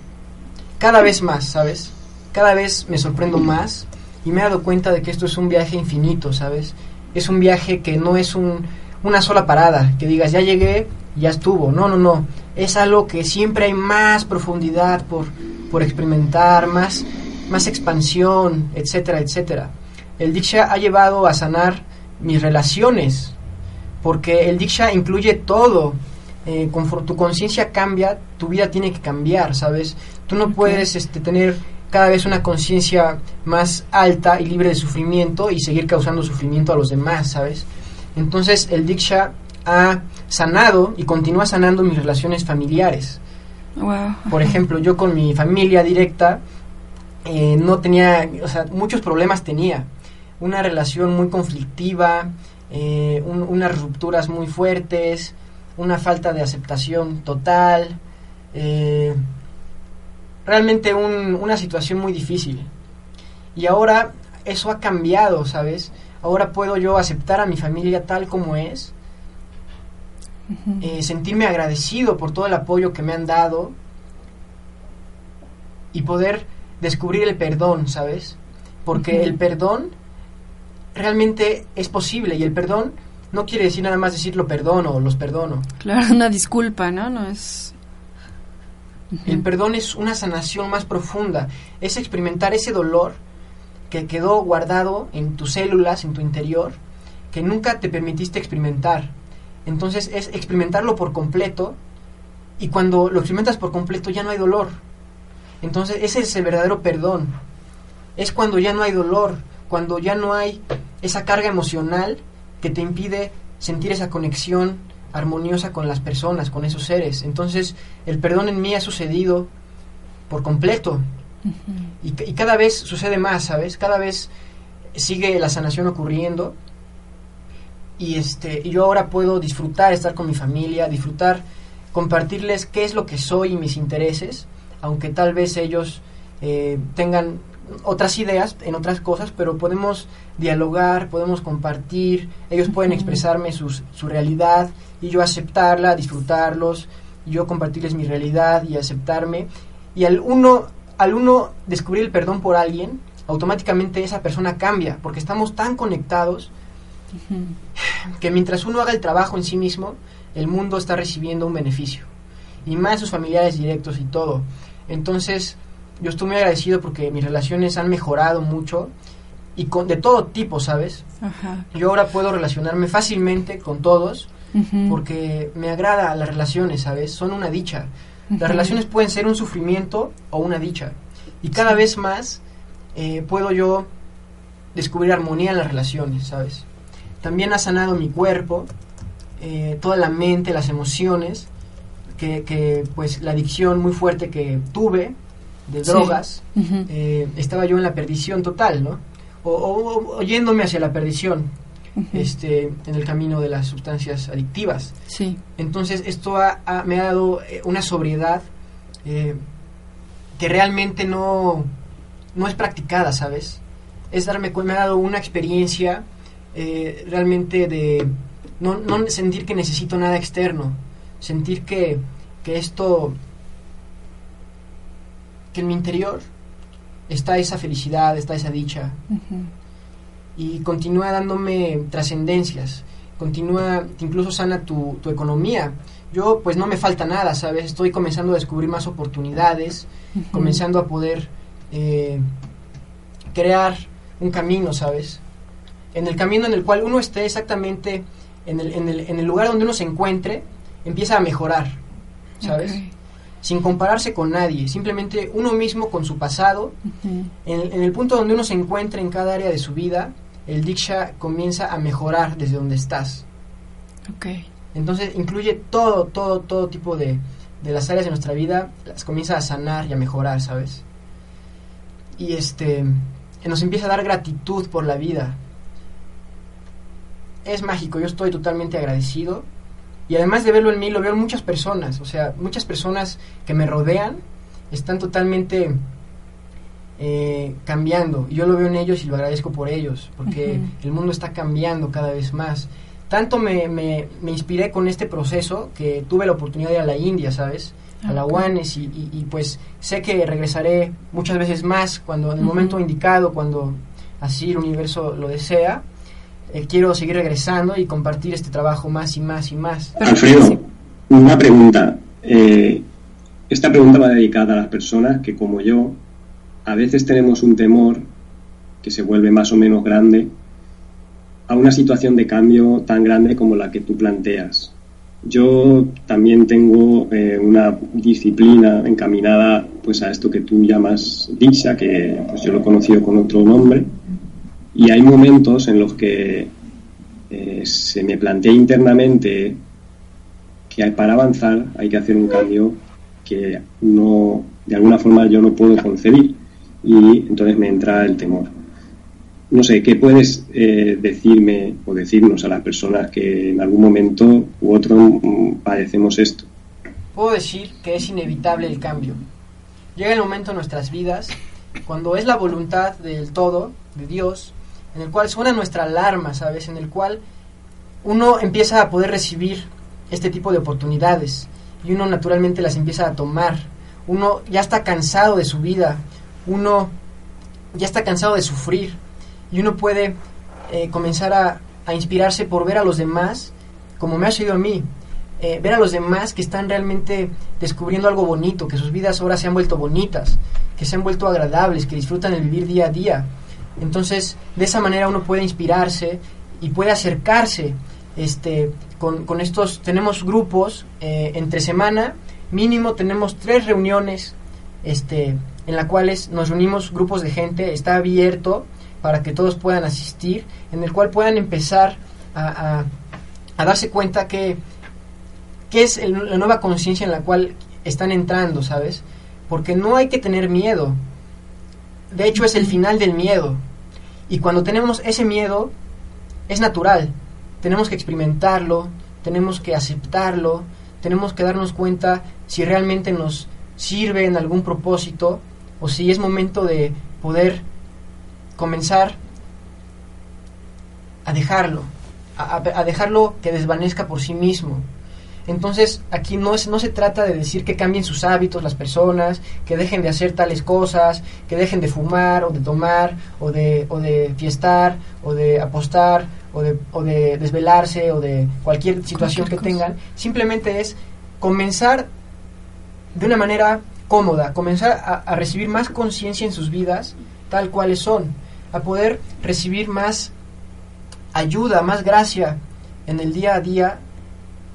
D: cada vez más, ¿sabes? Cada vez me sorprendo más y me he dado cuenta de que esto es un viaje infinito, ¿sabes? Es un viaje que no es un, una sola parada, que digas, ya llegué, ya estuvo. No, no, no. Es algo que siempre hay más profundidad por, por experimentar, más, más expansión, etcétera, etcétera. El Diksha ha llevado a sanar mis relaciones, porque el Diksha incluye todo. Eh, tu conciencia cambia, tu vida tiene que cambiar, ¿sabes? Tú no puedes este, tener cada vez una conciencia más alta y libre de sufrimiento y seguir causando sufrimiento a los demás, ¿sabes? Entonces el Diksha ha sanado y continúa sanando mis relaciones familiares. Por ejemplo, yo con mi familia directa eh, no tenía, o sea, muchos problemas tenía. Una relación muy conflictiva, eh, unas rupturas muy fuertes, una falta de aceptación total. Eh, realmente una situación muy difícil. Y ahora eso ha cambiado, ¿sabes? Ahora puedo yo aceptar a mi familia tal como es, eh, sentirme agradecido por todo el apoyo que me han dado y poder descubrir el perdón, ¿sabes? Porque el perdón realmente es posible y el perdón no quiere decir nada más decir lo perdono o los perdono.
C: Claro, una disculpa, ¿no? No es
D: el perdón es una sanación más profunda, es experimentar ese dolor que quedó guardado en tus células, en tu interior, que nunca te permitiste experimentar. Entonces es experimentarlo por completo y cuando lo experimentas por completo ya no hay dolor. Entonces ese es el verdadero perdón. Es cuando ya no hay dolor, cuando ya no hay esa carga emocional que te impide sentir esa conexión armoniosa con las personas, con esos seres. Entonces, el perdón en mí ha sucedido por completo. y, y cada vez sucede más, ¿sabes? Cada vez sigue la sanación ocurriendo y este y yo ahora puedo disfrutar estar con mi familia disfrutar compartirles qué es lo que soy y mis intereses aunque tal vez ellos eh, tengan otras ideas en otras cosas pero podemos dialogar podemos compartir ellos pueden expresarme sus, su realidad y yo aceptarla disfrutarlos yo compartirles mi realidad y aceptarme y al uno al uno descubrir el perdón por alguien automáticamente esa persona cambia porque estamos tan conectados que mientras uno haga el trabajo en sí mismo, el mundo está recibiendo un beneficio. Y más sus familiares directos y todo. Entonces, yo estoy muy agradecido porque mis relaciones han mejorado mucho y con, de todo tipo, ¿sabes? Yo ahora puedo relacionarme fácilmente con todos porque me agrada las relaciones, ¿sabes? Son una dicha. Las relaciones pueden ser un sufrimiento o una dicha. Y cada vez más eh, puedo yo descubrir armonía en las relaciones, ¿sabes? También ha sanado mi cuerpo, eh, toda la mente, las emociones, que, pues la adicción muy fuerte que tuve de drogas, eh, estaba yo en la perdición total, ¿no? O, yéndome hacia la perdición, este, en el camino de las sustancias adictivas.
C: Sí.
D: Entonces esto me ha dado una sobriedad que realmente no no es practicada, ¿sabes? Es darme me ha dado una experiencia eh, realmente de no, no, sentir que necesito nada externo, sentir que, que esto, que en mi interior está esa felicidad, está esa dicha. Y continúa dándome trascendencias, continúa, incluso sana tu, tu, economía. Yo pues no me falta nada, ¿sabes? Estoy comenzando a descubrir más oportunidades, comenzando a poder eh, crear un camino, ¿sabes? En el camino en el cual uno esté exactamente en el, en el, en el lugar donde uno se encuentre, empieza a mejorar, ¿sabes? Sin compararse con nadie, simplemente uno mismo con su pasado. en, el punto donde uno se encuentre en cada área de su vida, el Diksha comienza a mejorar desde donde estás.
C: Okay.
D: Entonces incluye todo, todo, todo tipo de, de las áreas de nuestra vida, las comienza a sanar y a mejorar, ¿sabes? y este nos empieza a dar gratitud por la vida. Es mágico, yo estoy totalmente agradecido y además de verlo en mí, lo veo en muchas personas, o sea, muchas personas que me rodean están totalmente eh, cambiando. Y yo lo veo en ellos y lo agradezco por ellos, porque el mundo está cambiando cada vez más. Tanto me, me, me, inspiré con este proceso que tuve la oportunidad de ir a la India, ¿sabes? a la UANES y, y, pues sé que regresaré muchas veces más cuando en el momento indicado, cuando así el universo lo desea. Eh, quiero seguir regresando y compartir este trabajo más y más y más.
E: Alfredo, una pregunta. Eh, esta pregunta va dedicada a las personas que como yo a veces tenemos un temor que se vuelve más o menos grande a una situación de cambio tan grande como la que tú planteas. Yo también tengo eh, una disciplina encaminada pues a esto que tú llamas dicha, que pues yo lo he conocido con otro nombre, y hay momentos en los que eh, se me plantea internamente que para avanzar hay que hacer un cambio que no, de alguna forma yo no puedo concebir, y entonces me entra el temor no sé, ¿qué puedes eh, decirme o decirnos a las personas que en algún momento u otro mm, padecemos esto?
D: Puedo decir que es inevitable el cambio. Llega el momento en nuestras vidas cuando es la voluntad del todo, de Dios, en el cual suena nuestra alarma, ¿sabes? En el cual uno empieza a poder recibir este tipo de oportunidades y uno naturalmente las empieza a tomar. Uno ya está cansado de su vida, uno ya está cansado de sufrir, y uno puede eh, comenzar a, inspirarse por ver a los demás, como me ha sido a mí, eh, ver a los demás que están realmente descubriendo algo bonito, que sus vidas ahora se han vuelto bonitas, que se han vuelto agradables, que disfrutan el vivir día a día. Entonces, de esa manera uno puede inspirarse y puede acercarse este, con, con estos, tenemos grupos eh, entre semana, mínimo tenemos tres reuniones este, en las cuales nos reunimos grupos de gente, está abierto para que todos puedan asistir, en el cual puedan empezar a, a- darse cuenta que, que es la nueva conciencia en la cual están entrando, ¿sabes? Porque no hay que tener miedo. De hecho, es el final del miedo. Y cuando tenemos ese miedo, es natural. Tenemos que experimentarlo, tenemos que aceptarlo, tenemos que darnos cuenta si realmente nos sirve en algún propósito o si es momento de poder comenzar a dejarlo, a, dejarlo que desvanezca por sí mismo. Entonces, aquí no, es, no se trata de decir que cambien sus hábitos las personas, que dejen de hacer tales cosas, que dejen de fumar o de tomar o de, o de fiestar o de apostar o de, o de desvelarse o de cualquier situación que
C: cosa.
D: tengan. Simplemente es comenzar de una manera cómoda, comenzar a, a recibir más conciencia en sus vidas tal cuales son, a poder recibir más ayuda, más gracia en el día a día,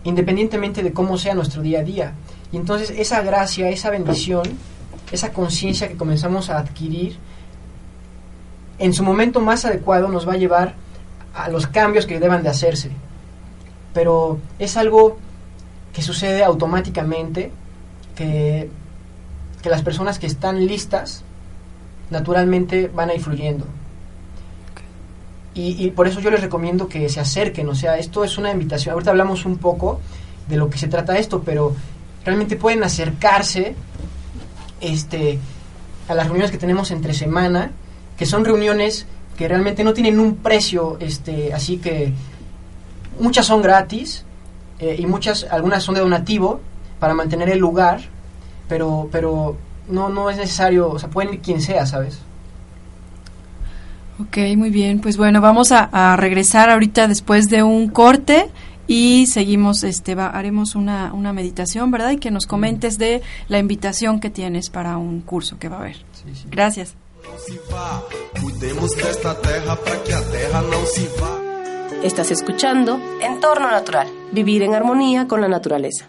D: independientemente de cómo sea nuestro día a día. Y entonces esa gracia, esa bendición, esa conciencia que comenzamos a adquirir, en su momento más adecuado nos va a llevar a los cambios que deban de hacerse. Pero es algo que sucede automáticamente, que, que las personas que están listas naturalmente van a ir fluyendo. Y, y por eso yo les recomiendo que se acerquen, o sea, esto es una invitación. Ahorita hablamos un poco de lo que se trata esto, pero realmente pueden acercarse este, a las reuniones que tenemos entre semana, que son reuniones que realmente no tienen un precio, este, así que muchas son gratis eh, y muchas, algunas son de donativo para mantener el lugar, pero, pero no, no es necesario, o sea, pueden ir quien sea, ¿sabes?
C: Ok, muy bien. Pues bueno, vamos a, a regresar ahorita después de un corte y seguimos, este, va, haremos una, una meditación, ¿verdad? Y que nos comentes de la invitación que tienes para un curso que va a haber. Gracias.
B: Estás escuchando Entorno Natural, vivir en armonía con la naturaleza.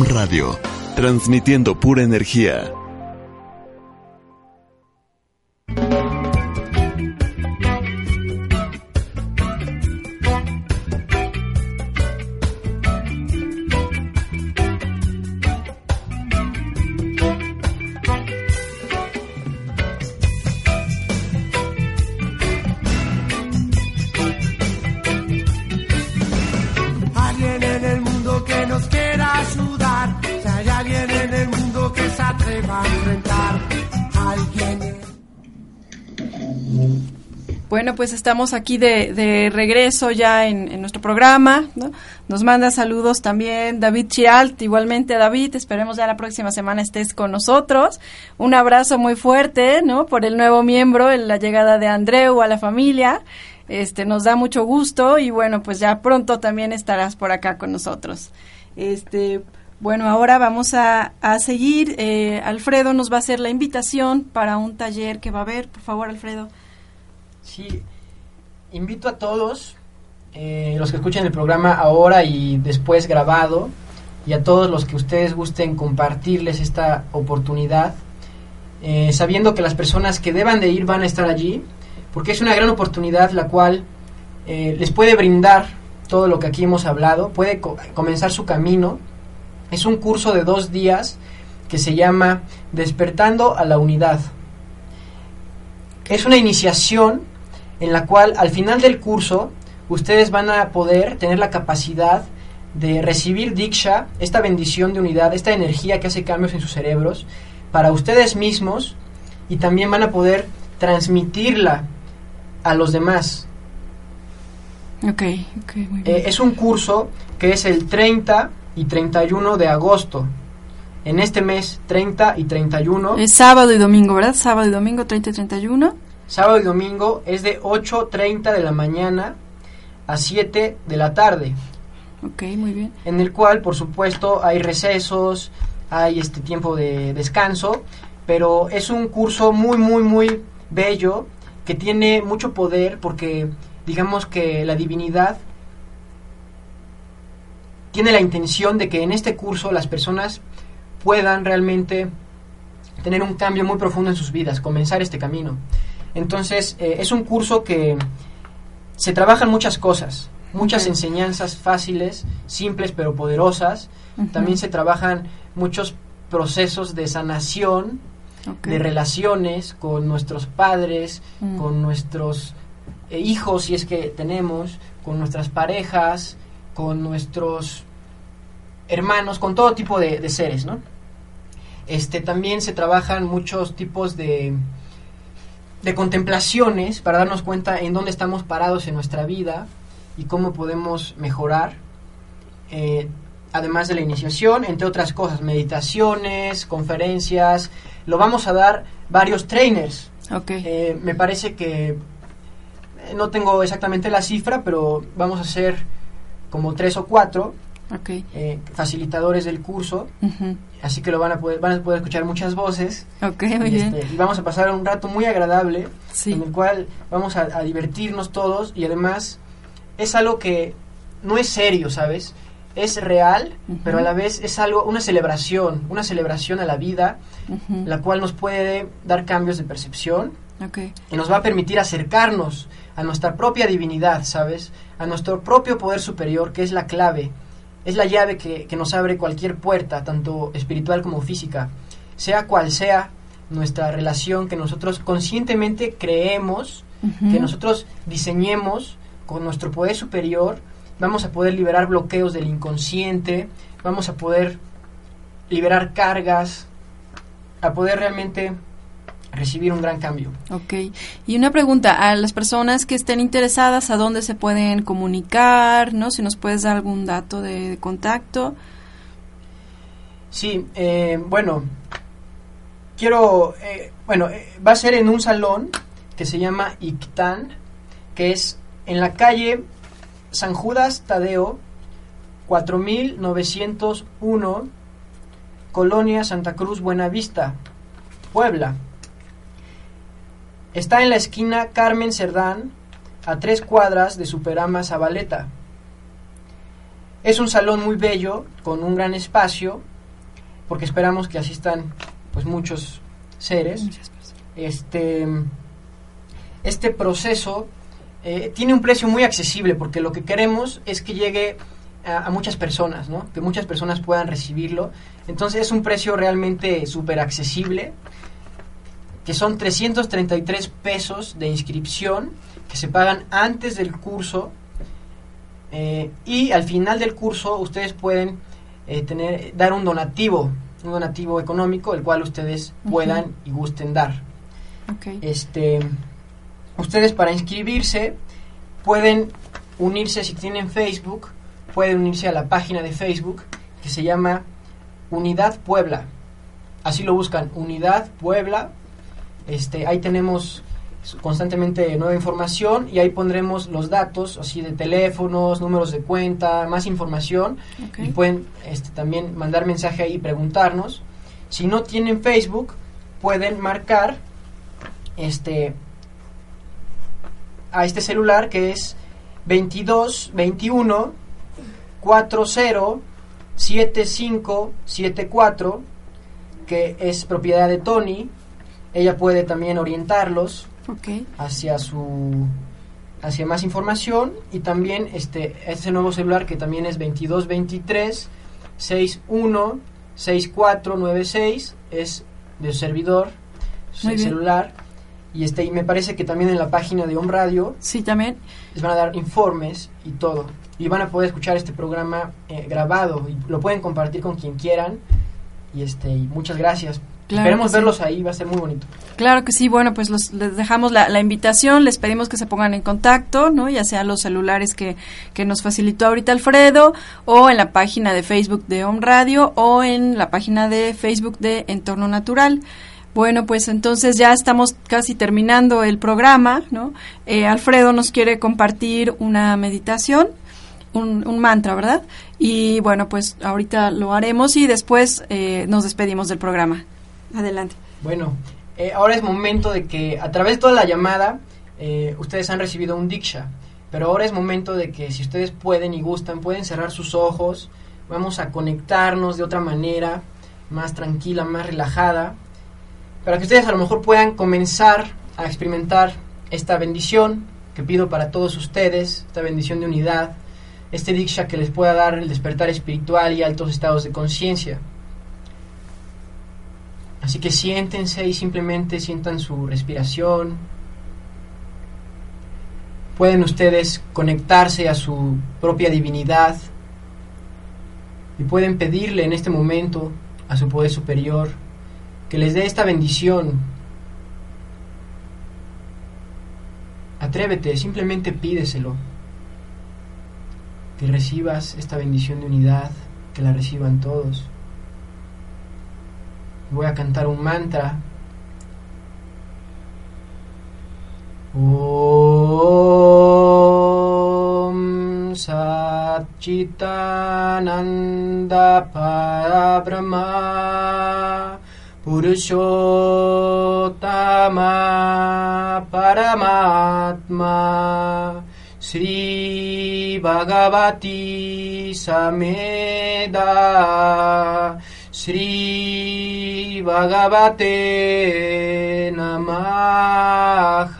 A: Radio, transmitiendo pura energía.
C: Pues estamos aquí de, regreso ya en, nuestro programa. ¿no? Nos manda saludos también David Chialt, igualmente David, esperemos ya la próxima semana estés con nosotros. Un abrazo muy fuerte, ¿no? Por el nuevo miembro, en la llegada de Andreu a la familia. Este, nos da mucho gusto y bueno, pues ya pronto también estarás por acá con nosotros. Este, Bueno, ahora vamos a, a seguir. Eh, Alfredo nos va a hacer la invitación para un taller que va a haber. Por favor, Alfredo.
D: Sí, invito a todos, eh, los que escuchen el programa ahora y después grabado, y a todos los que ustedes gusten compartirles esta oportunidad, eh, sabiendo que las personas que deban de ir van a estar allí, porque es una gran oportunidad la cual eh, les puede brindar todo lo que aquí hemos hablado, puede co- comenzar su camino. Es un curso de dos días que se llama Despertando a la Unidad. Es una iniciación en la cual al final del curso ustedes van a poder tener la capacidad de recibir Diksha, esta bendición de unidad, esta energía que hace cambios en sus cerebros, para ustedes mismos y también van a poder transmitirla a los demás.
C: Ok, ok, muy bien.
D: Eh, es un curso que es el 30 y 31 de agosto. En este mes 30 y 31.
C: Es sábado y domingo, ¿verdad? Sábado y domingo 30 y 31.
D: Sábado y domingo es de 8.30 de la mañana a 7 de la tarde.
C: Ok, muy bien.
D: En el cual, por supuesto, hay recesos, hay este tiempo de descanso, pero es un curso muy, muy, muy bello que tiene mucho poder porque digamos que la divinidad tiene la intención de que en este curso las personas puedan realmente tener un cambio muy profundo en sus vidas, comenzar este camino. Entonces, eh, es un curso que se trabajan muchas cosas, muchas enseñanzas fáciles, simples pero poderosas. También se trabajan muchos procesos de sanación, de relaciones con nuestros padres,
C: Mm.
D: con nuestros eh, hijos, si es que tenemos, con nuestras parejas, con nuestros hermanos, con todo tipo de, de seres, ¿no? Este, también se trabajan muchos tipos de, de contemplaciones para darnos cuenta en dónde estamos parados en nuestra vida y cómo podemos mejorar. Eh, además de la iniciación, entre otras cosas, meditaciones, conferencias, lo vamos a dar varios trainers. Eh, me parece que eh, no tengo exactamente la cifra, pero vamos a ser como tres o cuatro
C: Ok.
D: eh, facilitadores del curso, así que lo van a poder, van a poder escuchar muchas voces.
C: Ok, muy
D: y,
C: bien.
D: este, y vamos a pasar un rato muy agradable
C: Sí.
D: en el cual vamos a, a divertirnos todos y además es algo que no es serio, ¿sabes? Es real, pero a la vez es algo, una celebración, una celebración a la vida, la cual nos puede dar cambios de percepción y nos va a permitir acercarnos a nuestra propia divinidad, ¿sabes? A nuestro propio poder superior, que es la clave, es la llave que, que nos abre cualquier puerta, tanto espiritual como física, sea cual sea nuestra relación que nosotros conscientemente creemos, que nosotros diseñemos con nuestro poder superior, vamos a poder liberar bloqueos del inconsciente, vamos a poder liberar cargas, a poder realmente recibir un gran cambio.
C: Ok. Y una pregunta a las personas que estén interesadas, ¿a dónde se pueden comunicar? ¿No? Si nos puedes dar algún dato de, de contacto.
D: Sí, eh, bueno, quiero, eh, bueno, eh, va a ser en un salón que se llama Ictán, que es en la calle San Judas Tadeo, 4901, Colonia Santa Cruz Buenavista, Puebla. Está en la esquina Carmen Cerdán, a tres cuadras de Superama Zabaleta. Es un salón muy bello, con un gran espacio, porque esperamos que asistan pues muchos seres. Este, este proceso eh, tiene un precio muy accesible, porque lo que queremos es que llegue a, a muchas personas, ¿no? que muchas personas puedan recibirlo. Entonces es un precio realmente súper accesible que son 333 pesos de inscripción que se pagan antes del curso eh, y al final del curso ustedes pueden eh, tener dar un donativo un donativo económico el cual ustedes puedan y gusten dar. Este ustedes para inscribirse pueden unirse si tienen Facebook pueden unirse a la página de Facebook que se llama Unidad Puebla. Así lo buscan Unidad Puebla este ahí tenemos constantemente nueva información y ahí pondremos los datos así de teléfonos, números de cuenta, más información y pueden este, también mandar mensaje ahí y preguntarnos. Si no tienen Facebook, pueden marcar este a este celular que es 22 21 40 75 74 que es propiedad de Tony. Ella puede también orientarlos hacia su hacia más información y también este este nuevo celular que también es 2223 61 6496 es del servidor celular. Y este y me parece que también en la página de Home Radio
C: sí también.
D: les van a dar informes y todo. Y van a poder escuchar este programa eh, grabado. Y lo pueden compartir con quien quieran. Y este y muchas gracias Esperemos verlos ahí, va a ser muy bonito.
C: Claro que sí, bueno, pues les dejamos la, invitación, les pedimos que se pongan en contacto, ¿no? Ya sea los celulares que, que nos facilitó ahorita Alfredo, o en la página de Facebook de Home Radio, o en la página de Facebook de Entorno Natural. Bueno, pues entonces ya estamos casi terminando el programa, ¿no? Eh, Alfredo nos quiere compartir una meditación, un, un, mantra, ¿verdad? Y bueno, pues ahorita lo haremos y después eh, nos despedimos del programa. Adelante.
D: Bueno, eh, ahora es momento de que a través de toda la llamada eh, ustedes han recibido un Diksha, pero ahora es momento de que si ustedes pueden y gustan, pueden cerrar sus ojos, vamos a conectarnos de otra manera, más tranquila, más relajada, para que ustedes a lo mejor puedan comenzar a experimentar esta bendición que pido para todos ustedes, esta bendición de unidad, este Diksha que les pueda dar el despertar espiritual y altos estados de conciencia. Así que siéntense y simplemente sientan su respiración. Pueden ustedes conectarse a su propia divinidad y pueden pedirle en este momento a su poder superior que les dé esta bendición. Atrévete, simplemente pídeselo. Que recibas esta bendición de unidad, que la reciban todos voy a cantar un mantra. Om Satchitananda Parabrahma Purushottama Paramatma Sri Bhagavati Sameda Sri भगवते नमः।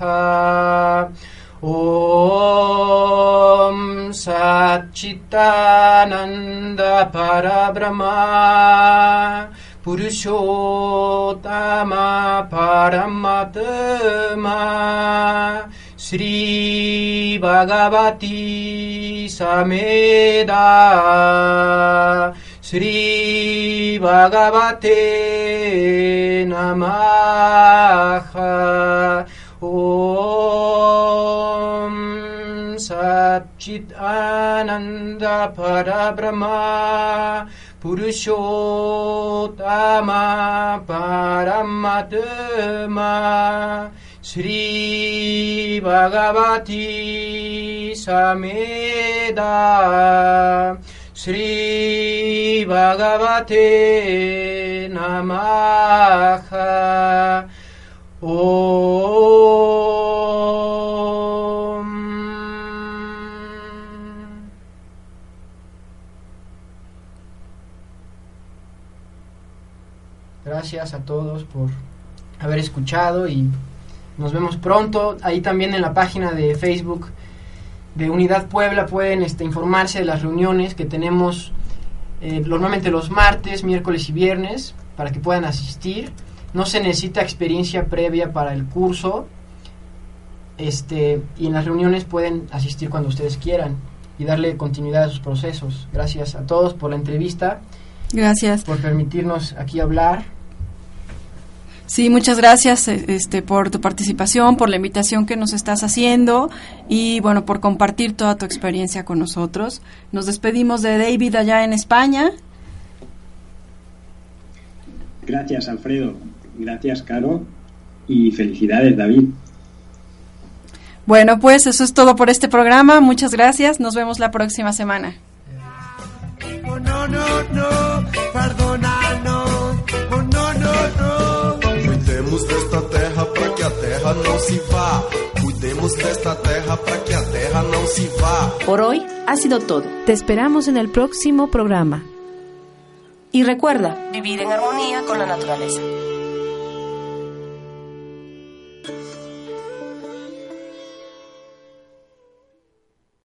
D: ॐ सच्चित्तानन्दपरब्रह्मा पुरुषोत्तमा पारमत्मा श्रीभगवती समेदा श्रीभगवते नमः। ॐ सच्चिदानन्दपरब्रह्म पुरुषोत्तमा परमतमा श्रीभगवती समेदा Shri Sri Bhagavate Om Gracias a todos por haber escuchado y nos vemos pronto. Ahí también en la página de Facebook de Unidad Puebla pueden este, informarse de las reuniones que tenemos eh, normalmente los martes, miércoles y viernes para que puedan asistir. No se necesita experiencia previa para el curso. Este, y en las reuniones pueden asistir cuando ustedes quieran y darle continuidad a sus procesos. Gracias a todos por la entrevista.
C: Gracias.
D: Por permitirnos aquí hablar.
C: Sí, muchas gracias eh, este, por tu participación, por la invitación que nos estás haciendo y bueno, por compartir toda tu experiencia con nosotros. Nos despedimos de David allá en España.
E: Gracias, Alfredo. Gracias, Caro. Y felicidades, David.
C: Bueno, pues eso es todo por este programa. Muchas gracias. Nos vemos la próxima semana.
B: Oh, no, no, no.
M: Cuidemos desta terra para que a terra não se vá. Cuidemos desta terra para que a terra não se vá.
F: Por hoy ha sido todo.
N: Te esperamos en el próximo programa.
F: Y recuerda, vivir en armonía con la naturaleza.